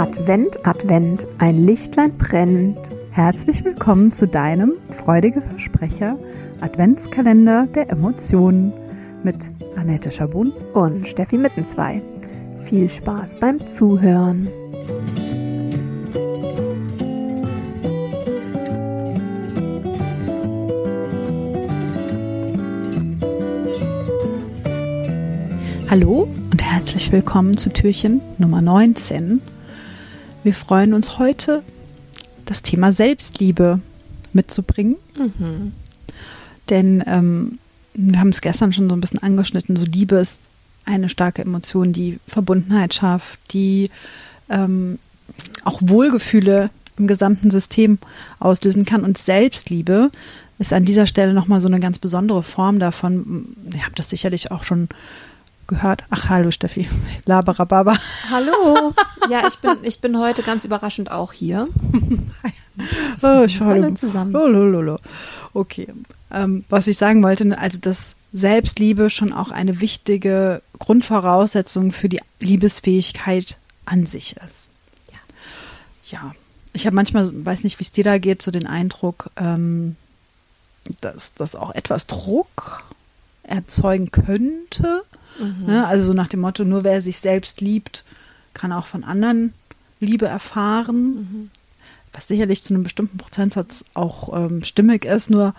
Advent, Advent, ein Lichtlein brennt. Herzlich willkommen zu deinem freudige Versprecher Adventskalender der Emotionen mit Annette Schabun und Steffi Mittenzwei. Viel Spaß beim Zuhören. Hallo und herzlich willkommen zu Türchen Nummer 19. Wir freuen uns heute, das Thema Selbstliebe mitzubringen. Mhm. Denn ähm, wir haben es gestern schon so ein bisschen angeschnitten. So Liebe ist eine starke Emotion, die Verbundenheit schafft, die ähm, auch Wohlgefühle im gesamten System auslösen kann. Und Selbstliebe ist an dieser Stelle nochmal so eine ganz besondere Form davon. Ihr habt das sicherlich auch schon gehört. Ach, hallo Steffi. Laberababa. Hallo. Ja, ich bin, ich bin heute ganz überraschend auch hier. oh, ich hallo zusammen. Oh, lololo. Okay. Ähm, was ich sagen wollte, also dass Selbstliebe schon auch eine wichtige Grundvoraussetzung für die Liebesfähigkeit an sich ist. Ja. Ja. Ich habe manchmal, weiß nicht, wie es dir da geht, so den Eindruck, ähm, dass das auch etwas Druck erzeugen könnte, Mhm. Ne? Also so nach dem Motto, nur wer sich selbst liebt, kann auch von anderen Liebe erfahren. Mhm. Was sicherlich zu einem bestimmten Prozentsatz auch ähm, stimmig ist, nur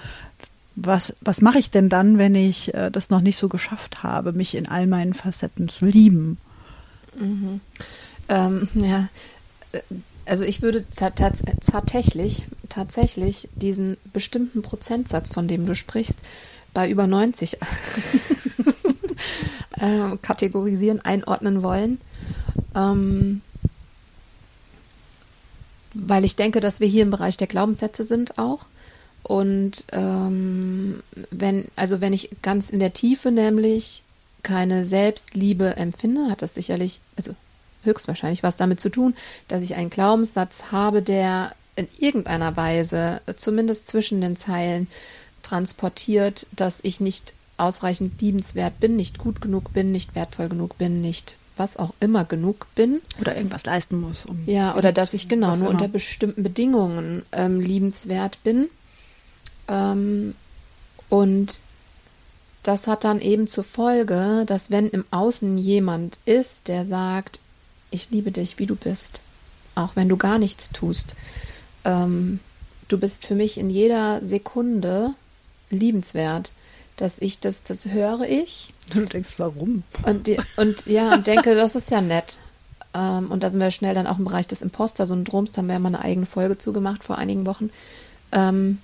was, was mache ich denn dann, wenn ich äh, das noch nicht so geschafft habe, mich in all meinen Facetten zu lieben? Mhm. Ähm, ja, also ich würde tatsächlich, tatsächlich diesen bestimmten Prozentsatz, von dem du sprichst, bei über 90 äh, kategorisieren, einordnen wollen. Ähm, weil ich denke, dass wir hier im Bereich der Glaubenssätze sind auch. Und ähm, wenn, also wenn ich ganz in der Tiefe nämlich keine Selbstliebe empfinde, hat das sicherlich, also höchstwahrscheinlich was damit zu tun, dass ich einen Glaubenssatz habe, der in irgendeiner Weise, zumindest zwischen den Zeilen, transportiert, dass ich nicht ausreichend liebenswert bin, nicht gut genug bin, nicht wertvoll genug bin, nicht was auch immer genug bin. Oder irgendwas leisten muss. Um ja, oder dass ich genau nur immer. unter bestimmten Bedingungen ähm, liebenswert bin. Ähm, und das hat dann eben zur Folge, dass wenn im Außen jemand ist, der sagt, ich liebe dich, wie du bist, auch wenn du gar nichts tust, ähm, du bist für mich in jeder Sekunde liebenswert, dass ich das, das höre ich. Du denkst, warum? Und, die, und ja, und denke, das ist ja nett. Ähm, und da sind wir schnell dann auch im Bereich des Imposter-Syndroms, da haben wir ja mal eine eigene Folge zugemacht vor einigen Wochen. Ähm,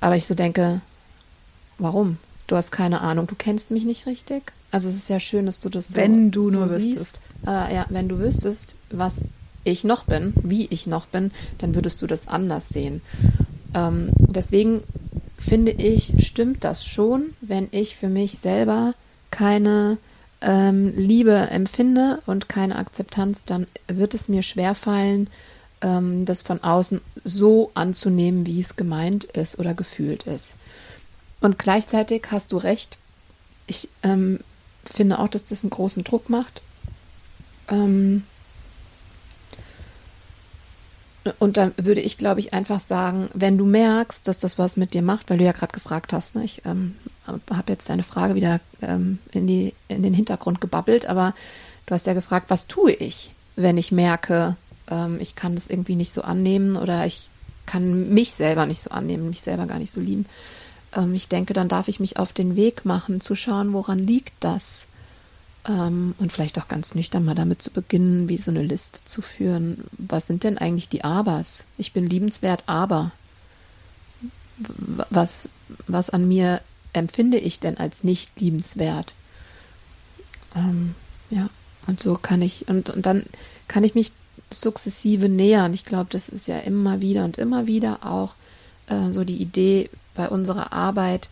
aber ich so denke, warum? Du hast keine Ahnung, du kennst mich nicht richtig. Also es ist ja schön, dass du das so Wenn du so nur siehst. wüsstest. Äh, ja, wenn du wüsstest, was ich noch bin, wie ich noch bin, dann würdest du das anders sehen. Ähm, deswegen finde ich, stimmt das schon, wenn ich für mich selber keine ähm, Liebe empfinde und keine Akzeptanz, dann wird es mir schwerfallen, ähm, das von außen so anzunehmen, wie es gemeint ist oder gefühlt ist. Und gleichzeitig hast du recht, ich ähm, finde auch, dass das einen großen Druck macht. Ähm, und dann würde ich, glaube ich, einfach sagen, wenn du merkst, dass das was mit dir macht, weil du ja gerade gefragt hast, ne? ich ähm, habe jetzt deine Frage wieder ähm, in, die, in den Hintergrund gebabbelt, aber du hast ja gefragt, was tue ich, wenn ich merke, ähm, ich kann das irgendwie nicht so annehmen oder ich kann mich selber nicht so annehmen, mich selber gar nicht so lieben. Ähm, ich denke, dann darf ich mich auf den Weg machen, zu schauen, woran liegt das? Ähm, und vielleicht auch ganz nüchtern mal damit zu beginnen, wie so eine Liste zu führen. Was sind denn eigentlich die Abers? Ich bin liebenswert, aber was, was an mir empfinde ich denn als nicht liebenswert? Ähm, ja, und so kann ich, und, und dann kann ich mich sukzessive nähern. Ich glaube, das ist ja immer wieder und immer wieder auch äh, so die Idee bei unserer Arbeit.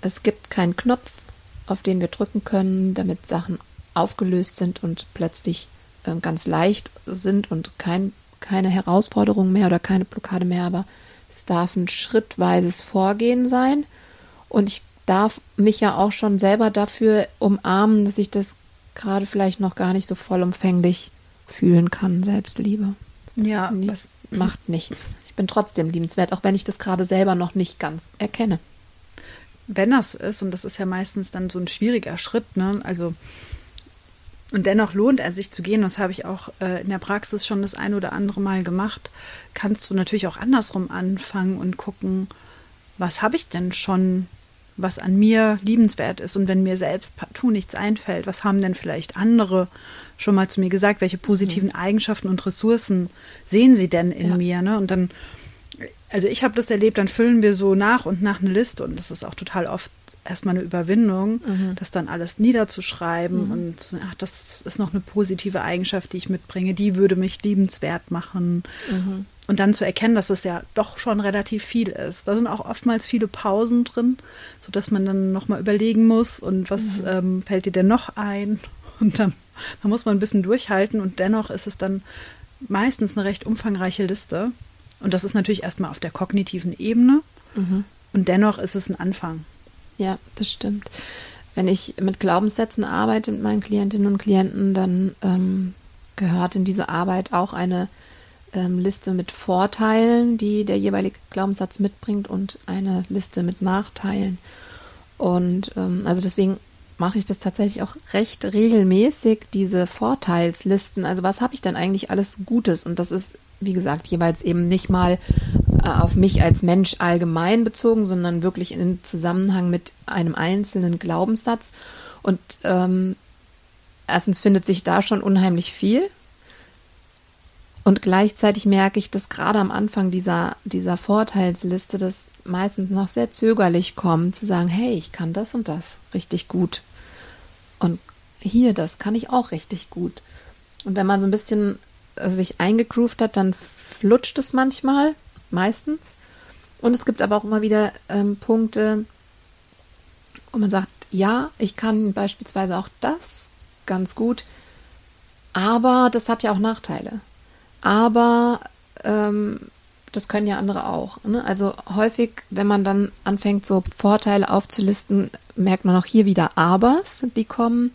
Es gibt keinen Knopf, auf den wir drücken können, damit Sachen aufgelöst sind und plötzlich äh, ganz leicht sind und kein, keine Herausforderung mehr oder keine Blockade mehr, aber es darf ein schrittweises Vorgehen sein. Und ich darf mich ja auch schon selber dafür umarmen, dass ich das gerade vielleicht noch gar nicht so vollumfänglich fühlen kann, Selbstliebe. Das ja, nie, das macht nichts. Ich bin trotzdem liebenswert, auch wenn ich das gerade selber noch nicht ganz erkenne. Wenn das so ist, und das ist ja meistens dann so ein schwieriger Schritt, ne? Also und dennoch lohnt er sich zu gehen, das habe ich auch äh, in der Praxis schon das ein oder andere Mal gemacht, kannst du natürlich auch andersrum anfangen und gucken, was habe ich denn schon, was an mir liebenswert ist. Und wenn mir selbst partout nichts einfällt, was haben denn vielleicht andere schon mal zu mir gesagt, welche positiven mhm. Eigenschaften und Ressourcen sehen sie denn in ja. mir? Ne? Und dann, also ich habe das erlebt, dann füllen wir so nach und nach eine Liste und das ist auch total oft erstmal eine Überwindung, mhm. das dann alles niederzuschreiben mhm. und ach, das ist noch eine positive Eigenschaft, die ich mitbringe, die würde mich liebenswert machen. Mhm. Und dann zu erkennen, dass es ja doch schon relativ viel ist. Da sind auch oftmals viele Pausen drin, sodass man dann nochmal überlegen muss und was mhm. ähm, fällt dir denn noch ein? Und dann, dann muss man ein bisschen durchhalten und dennoch ist es dann meistens eine recht umfangreiche Liste. Und das ist natürlich erstmal auf der kognitiven Ebene. Mhm. Und dennoch ist es ein Anfang. Ja, das stimmt. Wenn ich mit Glaubenssätzen arbeite mit meinen Klientinnen und Klienten, dann ähm, gehört in diese Arbeit auch eine ähm, Liste mit Vorteilen, die der jeweilige Glaubenssatz mitbringt und eine Liste mit Nachteilen. Und ähm, also deswegen mache ich das tatsächlich auch recht regelmäßig, diese Vorteilslisten. Also was habe ich denn eigentlich alles Gutes? Und das ist, wie gesagt, jeweils eben nicht mal äh, auf mich als Mensch allgemein bezogen, sondern wirklich in Zusammenhang mit einem einzelnen Glaubenssatz. Und ähm, erstens findet sich da schon unheimlich viel. Und gleichzeitig merke ich, dass gerade am Anfang dieser, dieser Vorteilsliste das meistens noch sehr zögerlich kommt, zu sagen, hey, ich kann das und das richtig gut. Und hier, das kann ich auch richtig gut. Und wenn man so ein bisschen sich eingegroovt hat, dann flutscht es manchmal, meistens. Und es gibt aber auch immer wieder ähm, Punkte, wo man sagt, ja, ich kann beispielsweise auch das ganz gut, aber das hat ja auch Nachteile aber ähm, das können ja andere auch. Ne? Also häufig, wenn man dann anfängt, so Vorteile aufzulisten, merkt man auch hier wieder Abers, die kommen.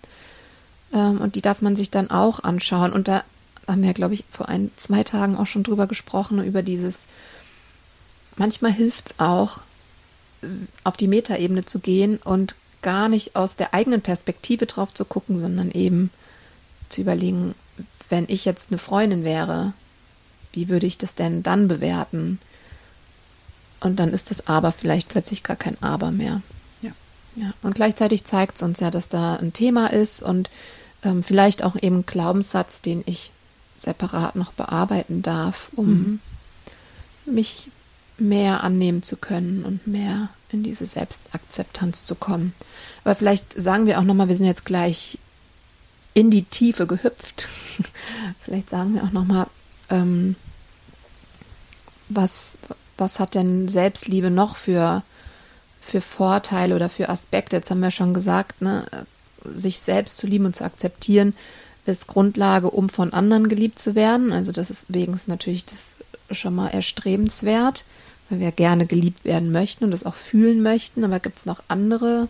Ähm, und die darf man sich dann auch anschauen. Und da haben wir, glaube ich, vor ein, zwei Tagen auch schon drüber gesprochen, über dieses, manchmal hilft es auch, auf die Metaebene zu gehen und gar nicht aus der eigenen Perspektive drauf zu gucken, sondern eben zu überlegen, wenn ich jetzt eine Freundin wäre, wie würde ich das denn dann bewerten? Und dann ist das Aber vielleicht plötzlich gar kein Aber mehr. Ja. ja. Und gleichzeitig zeigt es uns ja, dass da ein Thema ist und ähm, vielleicht auch eben Glaubenssatz, den ich separat noch bearbeiten darf, um mhm. mich mehr annehmen zu können und mehr in diese Selbstakzeptanz zu kommen. Aber vielleicht sagen wir auch nochmal, wir sind jetzt gleich in die Tiefe gehüpft. Vielleicht sagen wir auch nochmal, ähm, was, was hat denn Selbstliebe noch für, für Vorteile oder für Aspekte? Jetzt haben wir schon gesagt, ne, sich selbst zu lieben und zu akzeptieren ist Grundlage, um von anderen geliebt zu werden. Also das ist wegen natürlich das schon mal erstrebenswert, weil wir gerne geliebt werden möchten und das auch fühlen möchten. Aber gibt es noch andere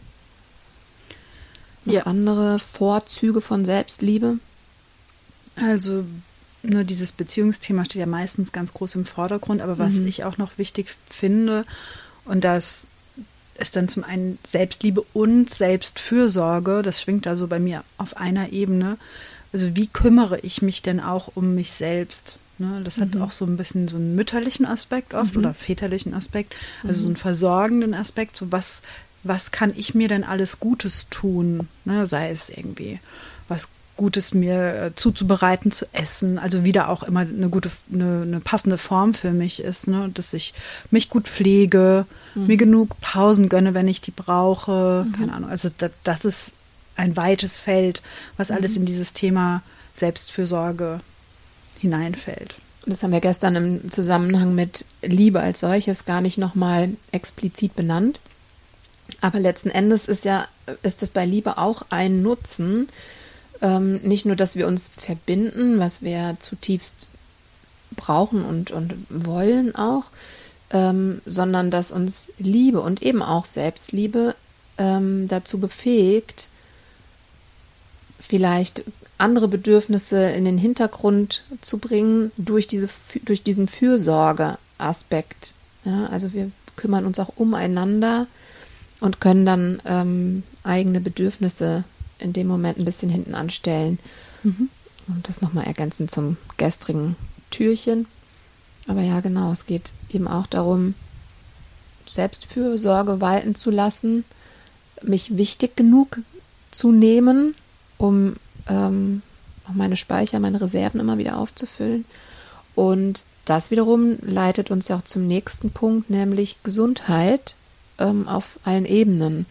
noch ja. andere Vorzüge von Selbstliebe? Also nur dieses Beziehungsthema steht ja meistens ganz groß im Vordergrund, aber was mhm. ich auch noch wichtig finde, und das ist dann zum einen Selbstliebe und Selbstfürsorge, das schwingt da so bei mir auf einer Ebene. Also wie kümmere ich mich denn auch um mich selbst? Ne, das hat mhm. auch so ein bisschen so einen mütterlichen Aspekt oft mhm. oder väterlichen Aspekt, also so einen versorgenden Aspekt, so was was kann ich mir denn alles Gutes tun? Ne, sei es irgendwie was Gutes mir äh, zuzubereiten, zu essen, also wieder auch immer eine gute, eine, eine passende Form für mich ist, ne? dass ich mich gut pflege, mhm. mir genug Pausen gönne, wenn ich die brauche, mhm. keine Ahnung. Also das, das ist ein weites Feld, was mhm. alles in dieses Thema Selbstfürsorge hineinfällt. Das haben wir gestern im Zusammenhang mit Liebe als solches gar nicht nochmal explizit benannt. Aber letzten Endes ist ja, ist das bei Liebe auch ein Nutzen. Ähm, nicht nur, dass wir uns verbinden, was wir zutiefst brauchen und, und wollen auch, ähm, sondern dass uns Liebe und eben auch Selbstliebe ähm, dazu befähigt, vielleicht andere Bedürfnisse in den Hintergrund zu bringen durch, diese, durch diesen Fürsorgeaspekt. Ja, also wir kümmern uns auch umeinander und können dann ähm, eigene Bedürfnisse in dem Moment ein bisschen hinten anstellen. Mhm. Und das nochmal ergänzen zum gestrigen Türchen. Aber ja, genau, es geht eben auch darum, Selbstfürsorge walten zu lassen, mich wichtig genug zu nehmen, um ähm, meine Speicher, meine Reserven immer wieder aufzufüllen. Und das wiederum leitet uns ja auch zum nächsten Punkt, nämlich Gesundheit ähm, auf allen Ebenen.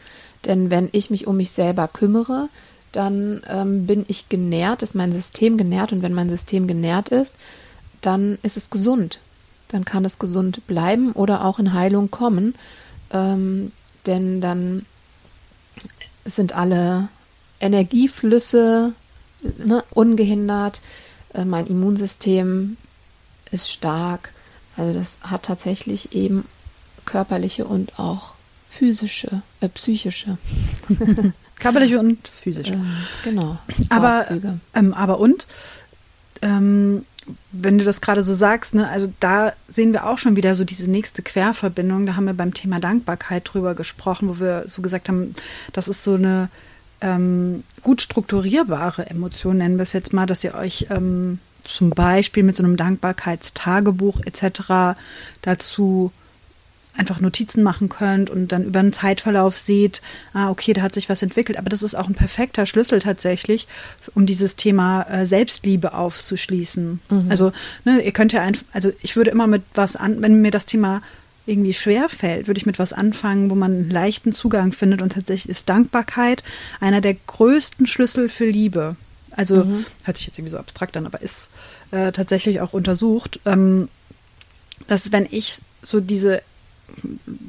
Denn wenn ich mich um mich selber kümmere, dann ähm, bin ich genährt, ist mein System genährt und wenn mein System genährt ist, dann ist es gesund. Dann kann es gesund bleiben oder auch in Heilung kommen, ähm, denn dann sind alle Energieflüsse ne, ungehindert, äh, mein Immunsystem ist stark. Also das hat tatsächlich eben körperliche und auch physische, äh, psychische. körperliche und physische. Ähm, genau. Aber, ähm, aber und ähm, wenn du das gerade so sagst, ne, also da sehen wir auch schon wieder so diese nächste Querverbindung. Da haben wir beim Thema Dankbarkeit drüber gesprochen, wo wir so gesagt haben, das ist so eine ähm, gut strukturierbare Emotion, nennen wir es jetzt mal, dass ihr euch ähm, zum Beispiel mit so einem Dankbarkeitstagebuch etc. dazu einfach Notizen machen könnt und dann über einen Zeitverlauf seht, ah, okay, da hat sich was entwickelt. Aber das ist auch ein perfekter Schlüssel tatsächlich, um dieses Thema äh, Selbstliebe aufzuschließen. Mhm. Also, ne, ihr könnt ja einfach, also ich würde immer mit was an, wenn mir das Thema irgendwie schwer fällt, würde ich mit was anfangen, wo man einen leichten Zugang findet. Und tatsächlich ist Dankbarkeit einer der größten Schlüssel für Liebe. Also mhm. hört sich jetzt irgendwie so abstrakt an, aber ist äh, tatsächlich auch untersucht, ähm, dass wenn ich so diese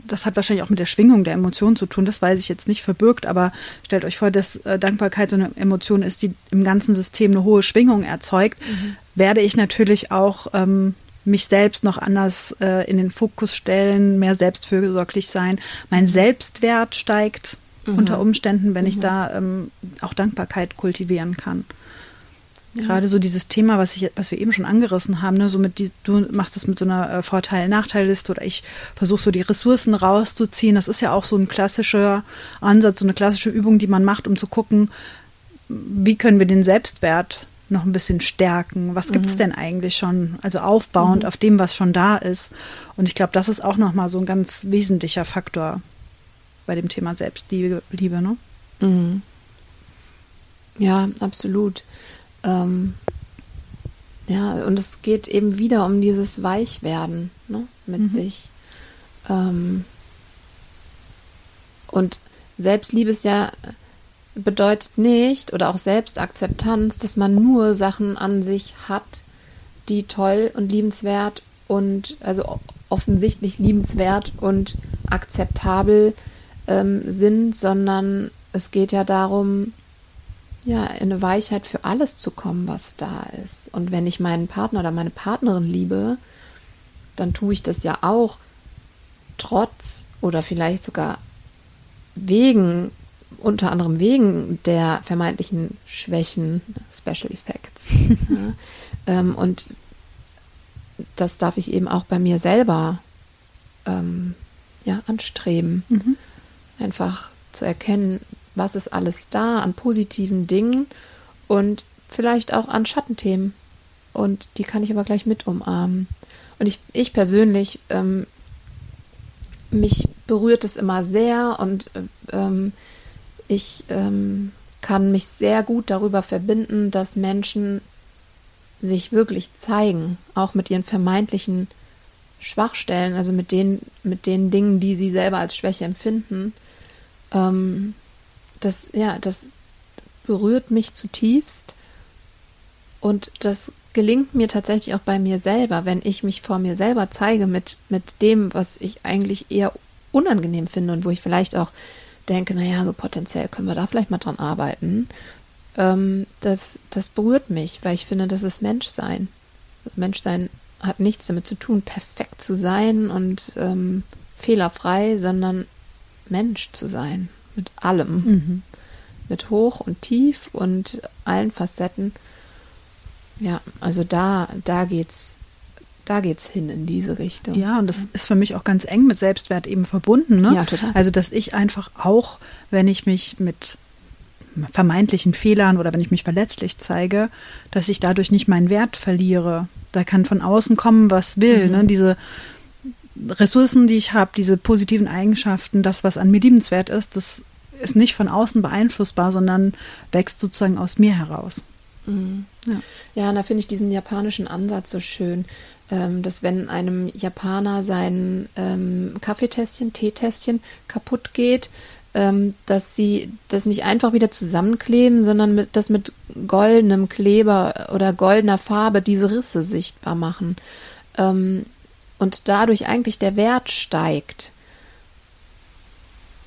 das hat wahrscheinlich auch mit der Schwingung der Emotionen zu tun, das weiß ich jetzt nicht verbirgt, aber stellt euch vor, dass äh, Dankbarkeit so eine Emotion ist, die im ganzen System eine hohe Schwingung erzeugt, mhm. werde ich natürlich auch ähm, mich selbst noch anders äh, in den Fokus stellen, mehr selbstfürsorglich sein. Mein Selbstwert steigt mhm. unter Umständen, wenn mhm. ich da ähm, auch Dankbarkeit kultivieren kann. Gerade so dieses Thema, was ich, was wir eben schon angerissen haben, ne, so mit die, du machst das mit so einer äh, Vorteil-Nachteil-Liste oder ich versuche so die Ressourcen rauszuziehen. Das ist ja auch so ein klassischer Ansatz, so eine klassische Übung, die man macht, um zu gucken, wie können wir den Selbstwert noch ein bisschen stärken. Was gibt es mhm. denn eigentlich schon? Also aufbauend mhm. auf dem, was schon da ist. Und ich glaube, das ist auch nochmal so ein ganz wesentlicher Faktor bei dem Thema Selbstliebe. Liebe, ne? Mhm. Ja, absolut. Ähm, ja, und es geht eben wieder um dieses Weichwerden ne, mit mhm. sich. Ähm, und Selbstliebe ist ja bedeutet nicht oder auch Selbstakzeptanz, dass man nur Sachen an sich hat, die toll und liebenswert und also offensichtlich liebenswert und akzeptabel ähm, sind, sondern es geht ja darum, ja, in eine Weichheit für alles zu kommen, was da ist. Und wenn ich meinen Partner oder meine Partnerin liebe, dann tue ich das ja auch trotz oder vielleicht sogar wegen unter anderem wegen der vermeintlichen Schwächen, Special Effects. ja, ähm, und das darf ich eben auch bei mir selber ähm, ja, anstreben. Mhm. Einfach zu erkennen, was ist alles da an positiven Dingen und vielleicht auch an Schattenthemen. Und die kann ich aber gleich mit umarmen. Und ich, ich persönlich, ähm, mich berührt es immer sehr und ähm, ich ähm, kann mich sehr gut darüber verbinden, dass Menschen sich wirklich zeigen, auch mit ihren vermeintlichen Schwachstellen, also mit den, mit den Dingen, die sie selber als Schwäche empfinden. Ähm, das, ja, das berührt mich zutiefst und das gelingt mir tatsächlich auch bei mir selber, wenn ich mich vor mir selber zeige mit, mit dem, was ich eigentlich eher unangenehm finde und wo ich vielleicht auch denke, naja, so potenziell können wir da vielleicht mal dran arbeiten, ähm, das, das berührt mich, weil ich finde, das ist Menschsein. Menschsein hat nichts damit zu tun, perfekt zu sein und ähm, fehlerfrei, sondern Mensch zu sein, mit allem. Mhm. mit Hoch und Tief und allen Facetten. Ja, also da, da geht's, da geht's hin in diese Richtung. Ja, und das ist für mich auch ganz eng mit Selbstwert eben verbunden. Ne? Ja, total. Also, dass ich einfach auch, wenn ich mich mit vermeintlichen Fehlern oder wenn ich mich verletzlich zeige, dass ich dadurch nicht meinen Wert verliere. Da kann von außen kommen, was will. Mhm. Ne? Diese Ressourcen, die ich habe, diese positiven Eigenschaften, das, was an mir liebenswert ist, das ist nicht von außen beeinflussbar, sondern wächst sozusagen aus mir heraus. Mhm. Ja. ja, und da finde ich diesen japanischen Ansatz so schön, ähm, dass wenn einem Japaner sein ähm, Kaffeetässchen, Teetässchen kaputt geht, ähm, dass sie das nicht einfach wieder zusammenkleben, sondern mit, das mit goldenem Kleber oder goldener Farbe diese Risse sichtbar machen. Ähm, und dadurch eigentlich der Wert steigt.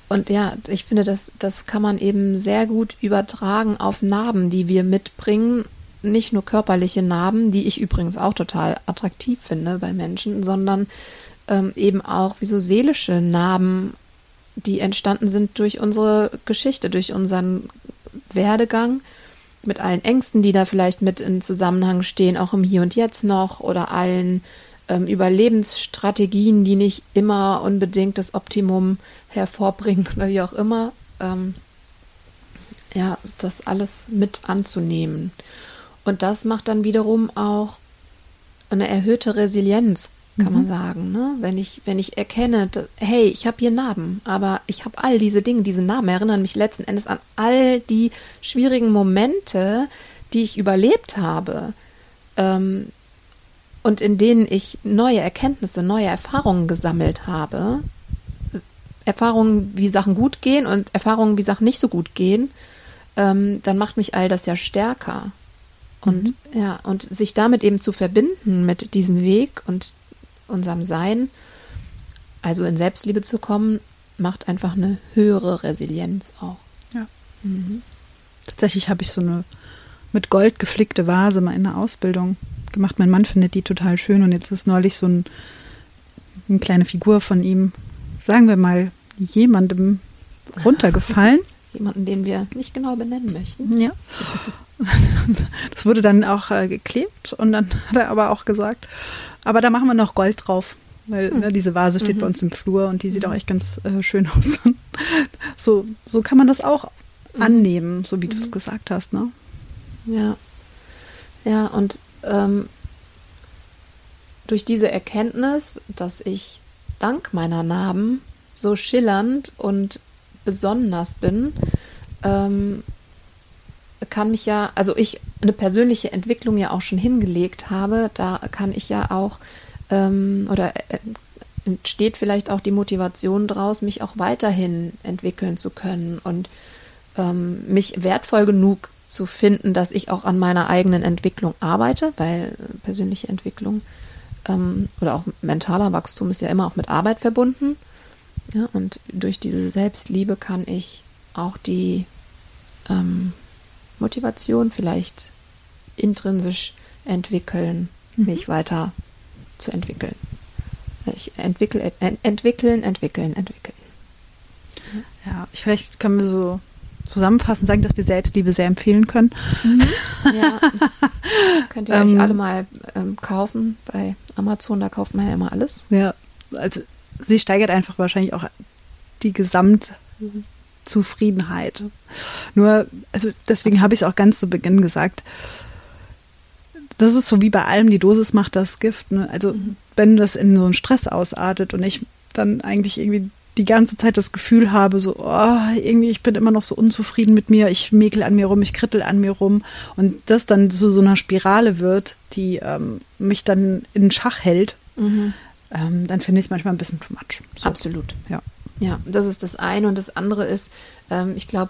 Und ja, ich finde, das, das kann man eben sehr gut übertragen auf Narben, die wir mitbringen. Nicht nur körperliche Narben, die ich übrigens auch total attraktiv finde bei Menschen, sondern ähm, eben auch wie so seelische Narben, die entstanden sind durch unsere Geschichte, durch unseren Werdegang, mit allen Ängsten, die da vielleicht mit in Zusammenhang stehen, auch im Hier und Jetzt noch oder allen ähm, Überlebensstrategien, die nicht immer unbedingt das Optimum hervorbringen oder wie auch immer. Ähm, ja, das alles mit anzunehmen. Und das macht dann wiederum auch eine erhöhte Resilienz, kann mhm. man sagen. Ne? Wenn, ich, wenn ich erkenne, dass, hey, ich habe hier Narben, aber ich habe all diese Dinge, diese Narben erinnern mich letzten Endes an all die schwierigen Momente, die ich überlebt habe. Ähm, und in denen ich neue Erkenntnisse, neue Erfahrungen gesammelt habe, Erfahrungen, wie Sachen gut gehen und Erfahrungen, wie Sachen nicht so gut gehen, ähm, dann macht mich all das ja stärker. Und mhm. ja, und sich damit eben zu verbinden mit diesem Weg und unserem Sein, also in Selbstliebe zu kommen, macht einfach eine höhere Resilienz auch. Ja. Mhm. Tatsächlich habe ich so eine mit Gold geflickte Vase mal in der Ausbildung gemacht. Mein Mann findet die total schön und jetzt ist neulich so ein, eine kleine Figur von ihm, sagen wir mal, jemandem runtergefallen. Jemanden, den wir nicht genau benennen möchten. Ja. Das wurde dann auch äh, geklebt und dann hat er aber auch gesagt, aber da machen wir noch Gold drauf. Weil hm. ne, diese Vase steht mhm. bei uns im Flur und die sieht mhm. auch echt ganz äh, schön aus. so, so kann man das auch mhm. annehmen, so wie du es mhm. gesagt hast, ne? Ja. Ja, und ähm, durch diese Erkenntnis, dass ich dank meiner Narben so schillernd und besonders bin, ähm, kann mich ja, also ich eine persönliche Entwicklung ja auch schon hingelegt habe, da kann ich ja auch ähm, oder äh, entsteht vielleicht auch die Motivation daraus, mich auch weiterhin entwickeln zu können und ähm, mich wertvoll genug zu finden, dass ich auch an meiner eigenen Entwicklung arbeite, weil persönliche Entwicklung ähm, oder auch mentaler Wachstum ist ja immer auch mit Arbeit verbunden. Ja, und durch diese Selbstliebe kann ich auch die ähm, Motivation vielleicht intrinsisch entwickeln, mhm. mich weiter zu entwickeln. Ich entwickle, ent, entwickeln, entwickeln, entwickeln. Ja, vielleicht können wir so zusammenfassend sagen, dass wir Selbstliebe sehr empfehlen können. Mhm. Ja. Könnt ihr euch ähm, alle mal ähm, kaufen. Bei Amazon, da kauft man ja immer alles. Ja, also sie steigert einfach wahrscheinlich auch die Gesamtzufriedenheit. Nur, also deswegen habe ich es auch ganz zu Beginn gesagt. Das ist so wie bei allem, die Dosis macht das Gift. Ne? Also mhm. wenn das in so einen Stress ausartet und ich dann eigentlich irgendwie die ganze Zeit das Gefühl habe, so, oh, irgendwie, ich bin immer noch so unzufrieden mit mir, ich mäkel an mir rum, ich krittel an mir rum und das dann zu so einer Spirale wird, die ähm, mich dann in Schach hält, mhm. ähm, dann finde ich es manchmal ein bisschen too much. So. Absolut. Ja. Ja, das ist das eine und das andere ist, ähm, ich glaube,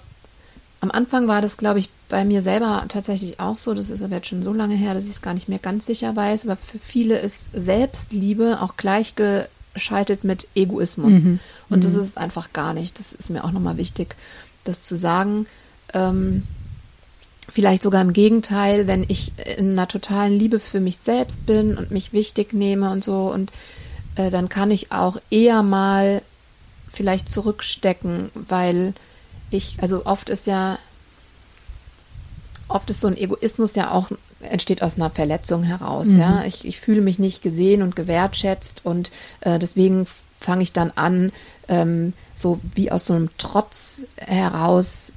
am Anfang war das, glaube ich, bei mir selber tatsächlich auch so. Das ist aber jetzt schon so lange her, dass ich es gar nicht mehr ganz sicher weiß. Aber für viele ist Selbstliebe auch gleichge scheitert mit Egoismus. Mhm. Und das mhm. ist einfach gar nicht. Das ist mir auch nochmal wichtig, das zu sagen. Ähm, vielleicht sogar im Gegenteil, wenn ich in einer totalen Liebe für mich selbst bin und mich wichtig nehme und so, und äh, dann kann ich auch eher mal vielleicht zurückstecken, weil ich, also oft ist ja oft ist so ein Egoismus ja auch entsteht aus einer Verletzung heraus. Mhm. Ja, ich, ich fühle mich nicht gesehen und gewertschätzt und äh, deswegen fange ich dann an, ähm, so wie aus so einem Trotz heraus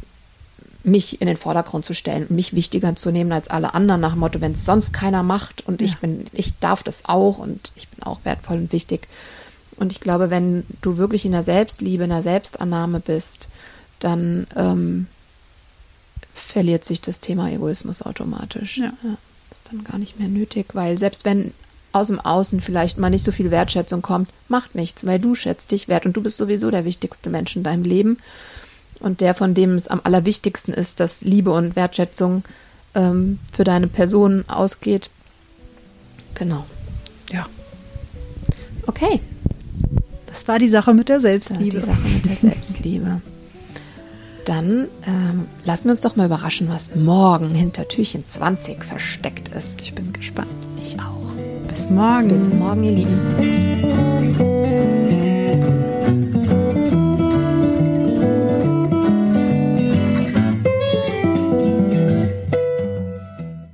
mich in den Vordergrund zu stellen, mich wichtiger zu nehmen als alle anderen nach dem Motto, wenn es sonst keiner macht und ja. ich bin, ich darf das auch und ich bin auch wertvoll und wichtig. Und ich glaube, wenn du wirklich in der Selbstliebe, in der Selbstannahme bist, dann ähm, verliert sich das Thema Egoismus automatisch. Ja. ja. Ist dann gar nicht mehr nötig, weil selbst wenn aus dem Außen vielleicht mal nicht so viel Wertschätzung kommt, macht nichts, weil du schätzt dich wert und du bist sowieso der wichtigste Mensch in deinem Leben und der, von dem es am allerwichtigsten ist, dass Liebe und Wertschätzung ähm, für deine Person ausgeht. Genau. Ja. Okay. Das war die Sache mit der Selbstliebe. Die Sache mit der Selbstliebe. Dann ähm, lassen wir uns doch mal überraschen, was morgen hinter Türchen 20 versteckt ist. Ich bin gespannt. Ich auch. Bis morgen. Bis morgen, ihr Lieben.